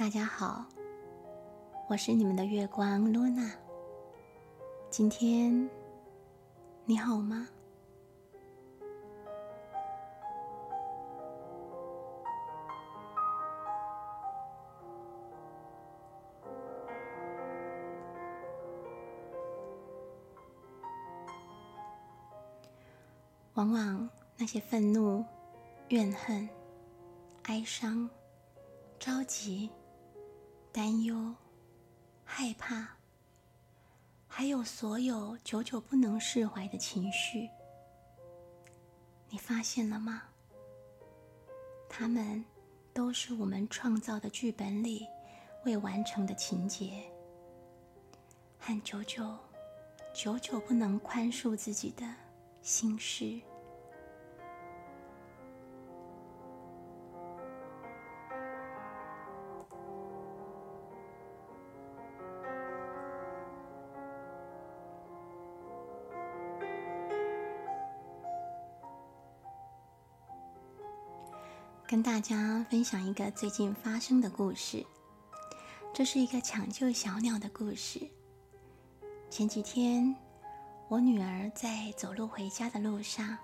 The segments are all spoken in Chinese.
大家好，我是你们的月光露娜。今天你好吗？往往那些愤怒、怨恨、哀伤、着急。担忧、害怕，还有所有久久不能释怀的情绪，你发现了吗？他们都是我们创造的剧本里未完成的情节，和久久、久久不能宽恕自己的心事。跟大家分享一个最近发生的故事。这是一个抢救小鸟的故事。前几天，我女儿在走路回家的路上，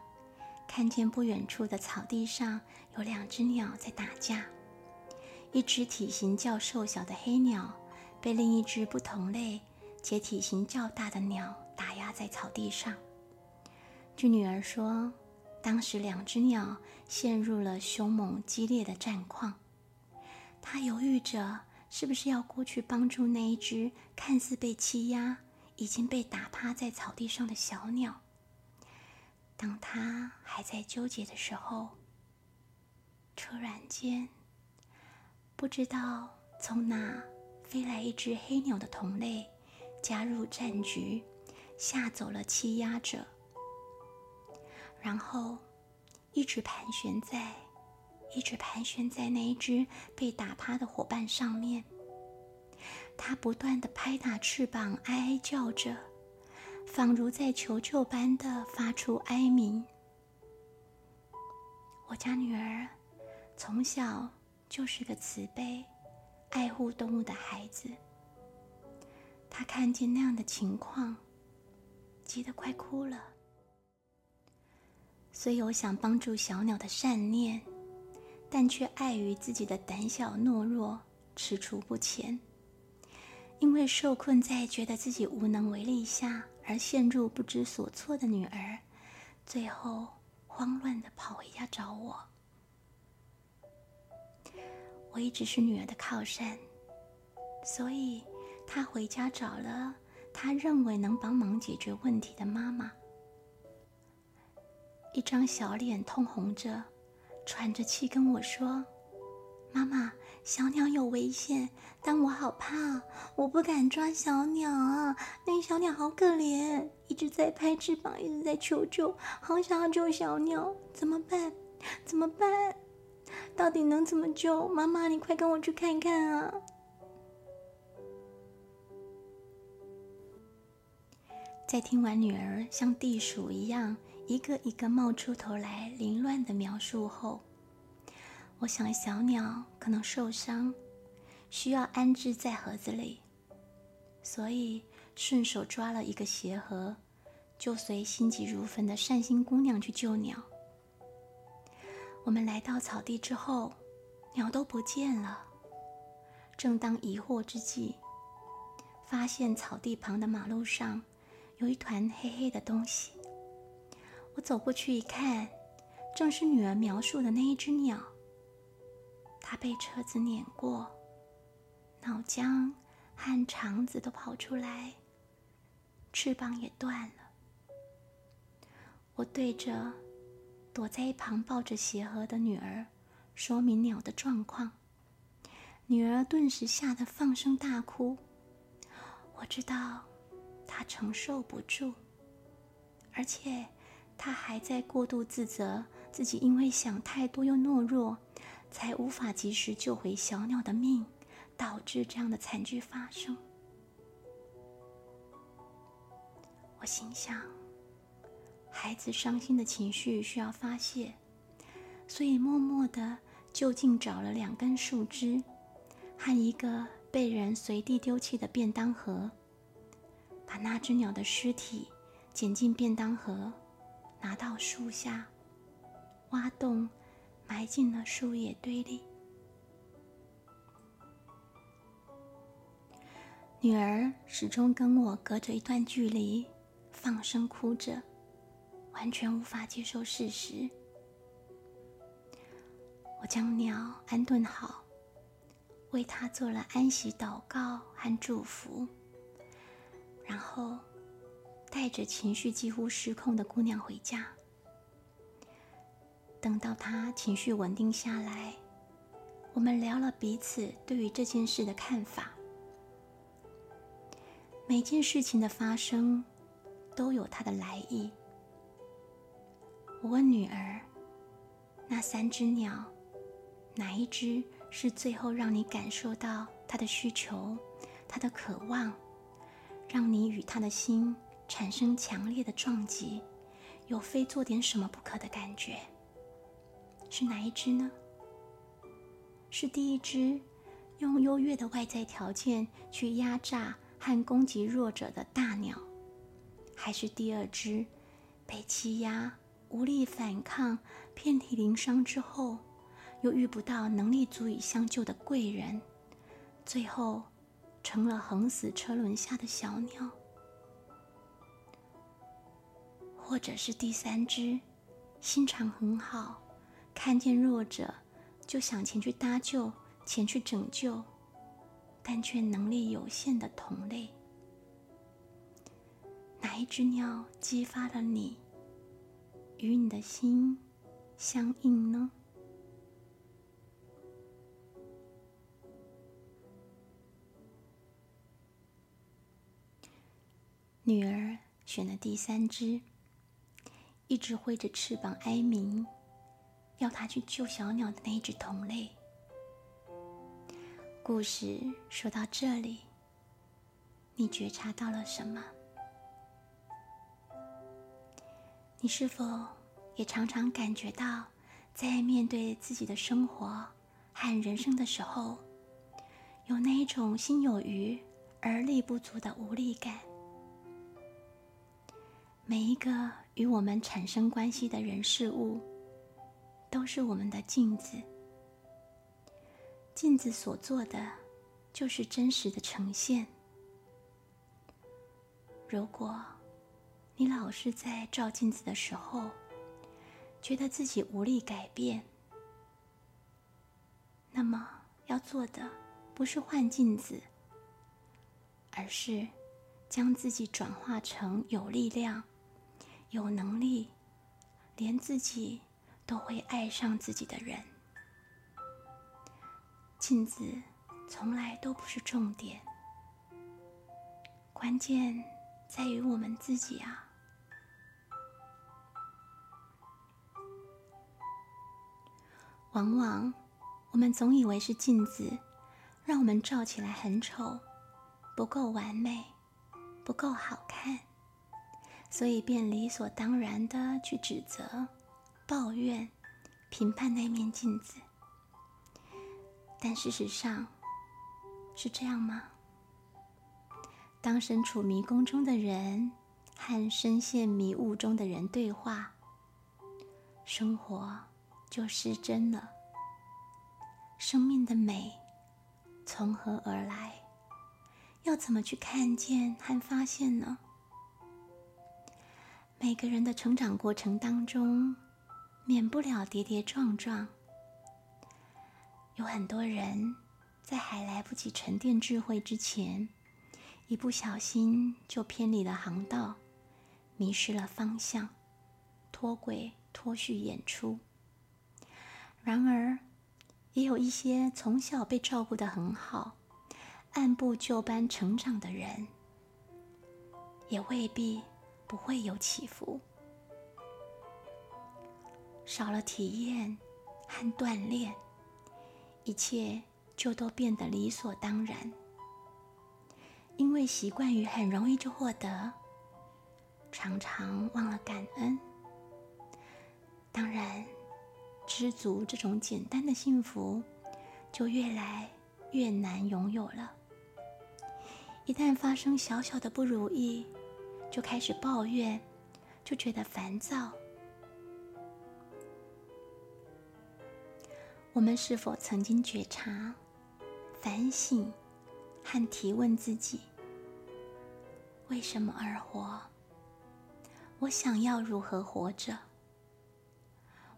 看见不远处的草地上有两只鸟在打架。一只体型较瘦小的黑鸟被另一只不同类且体型较大的鸟打压在草地上。据女儿说。当时，两只鸟陷入了凶猛激烈的战况。他犹豫着，是不是要过去帮助那一只看似被欺压、已经被打趴在草地上的小鸟。当他还在纠结的时候，突然间，不知道从哪飞来一只黑鸟的同类，加入战局，吓走了欺压者。然后，一直盘旋在，一直盘旋在那一只被打趴的伙伴上面。它不断的拍打翅膀，哀哀叫着，仿如在求救般的发出哀鸣。我家女儿从小就是个慈悲、爱护动物的孩子。她看见那样的情况，急得快哭了。虽有想帮助小鸟的善念，但却碍于自己的胆小懦弱，踟蹰不前。因为受困在觉得自己无能为力下，而陷入不知所措的女儿，最后慌乱的跑回家找我。我一直是女儿的靠山，所以她回家找了她认为能帮忙解决问题的妈妈。一张小脸通红着，喘着气跟我说：“妈妈，小鸟有危险，但我好怕，我不敢抓小鸟啊！那小鸟好可怜，一直在拍翅膀，一直在求救，好想要救小鸟，怎么办？怎么办？到底能怎么救？妈妈，你快跟我去看看啊！”在听完女儿像地鼠一样。一个一个冒出头来，凌乱的描述后，我想小鸟可能受伤，需要安置在盒子里，所以顺手抓了一个鞋盒，就随心急如焚的善心姑娘去救鸟。我们来到草地之后，鸟都不见了。正当疑惑之际，发现草地旁的马路上有一团黑黑的东西。我走过去一看，正是女儿描述的那一只鸟。它被车子碾过，脑浆和肠子都跑出来，翅膀也断了。我对着躲在一旁抱着鞋盒的女儿说明鸟的状况，女儿顿时吓得放声大哭。我知道她承受不住，而且。他还在过度自责自己，因为想太多又懦弱，才无法及时救回小鸟的命，导致这样的惨剧发生。我心想，孩子伤心的情绪需要发泄，所以默默的就近找了两根树枝，和一个被人随地丢弃的便当盒，把那只鸟的尸体捡进便当盒，拿到树下，挖洞埋进了树叶堆里。女儿始终跟我隔着一段距离，放声哭着，完全无法接受事实。我将鸟安顿好，为它做了安息祷告和祝福，然后带着情绪几乎失控的姑娘回家。等到她情绪稳定下来，我们聊了彼此对于这件事的看法。每件事情的发生都有它的来意。我问女儿：“那三只鸟，哪一只是最后让你感受到它的需求、它的渴望，让你与它的心产生强烈的撞击，有非做点什么不可的感觉？是哪一只呢？是第一只用优越的外在条件去压榨？”和攻击弱者的大鸟，还是第二只被欺压、无力反抗、遍体鳞伤之后，又遇不到能力足以相救的贵人，最后成了横死车轮下的小鸟，或者是第三只心肠很好，看见弱者就想前去搭救、前去拯救。但却能力有限的同类，哪一只鸟激发了你，与你的心相应呢？女儿选了第三只，一直挥着翅膀哀鸣，要他去救小鸟的那一只同类。故事说到这里，你觉察到了什么？你是否也常常感觉到，在面对自己的生活和人生的时候，有那一种心有余而力不足的无力感？每一个与我们产生关系的人事物，都是我们的镜子。镜子所做的，就是真实的呈现。如果你老是在照镜子的时候，觉得自己无力改变，那么要做的不是换镜子，而是将自己转化成有力量、有能力，连自己都会爱上自己的人。镜子从来都不是重点，关键在于我们自己啊。往往我们总以为是镜子让我们照起来很丑，不够完美，不够好看，所以便理所当然的去指责、抱怨、评判那面镜子。但事实上，是这样吗？当身处迷宫中的人和深陷迷雾中的人对话，生活就失真了。生命的美从何而来？要怎么去看见和发现呢？每个人的成长过程当中，免不了跌跌撞撞。有很多人在还来不及沉淀智慧之前，一不小心就偏离了航道，迷失了方向，脱轨脱序演出。然而，也有一些从小被照顾得很好，按部就班成长的人，也未必不会有起伏。少了体验和锻炼。一切就都变得理所当然，因为习惯于很容易就获得，常常忘了感恩。当然，知足这种简单的幸福，就越来越难拥有了。一旦发生小小的不如意，就开始抱怨，就觉得烦躁。我们是否曾经觉察、反省和提问自己：为什么而活？我想要如何活着？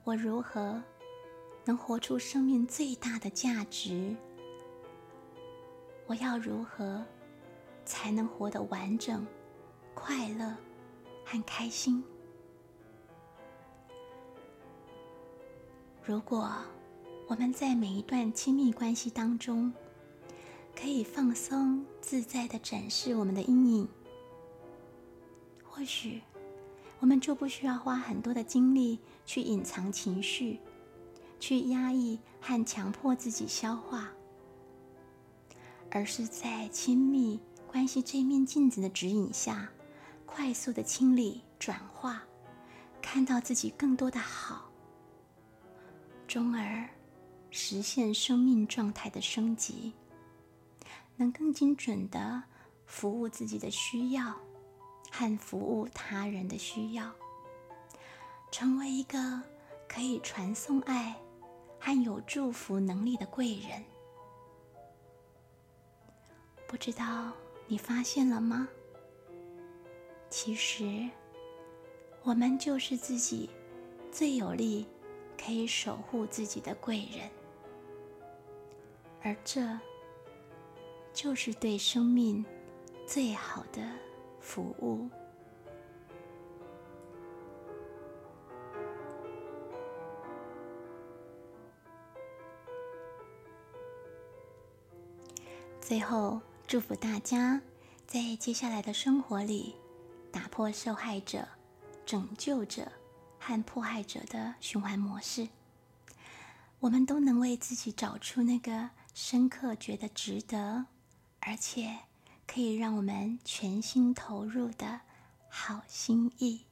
我如何能活出生命最大的价值？我要如何才能活得完整、快乐和开心？如果我们在每一段亲密关系当中，可以放松自在的展示我们的阴影，或许。我们就不需要花很多的精力去隐藏情绪，去压抑和强迫自己消化，而是在亲密关系这面镜子的指引下，快速的清理、转化，看到自己更多的好，从而实现生命状态的升级，能更精准的服务自己的需要。和服务他人的需要，成为一个可以传送爱和有祝福能力的贵人。不知道你发现了吗？其实，我们就是自己最有力可以守护自己的贵人，而这就是对生命最好的。服务。最后，祝福大家在接下来的生活里，打破受害者、拯救者和迫害者的循环模式。我们都能为自己找出那个深刻觉得值得，而且。可以让我们全心投入的好心意。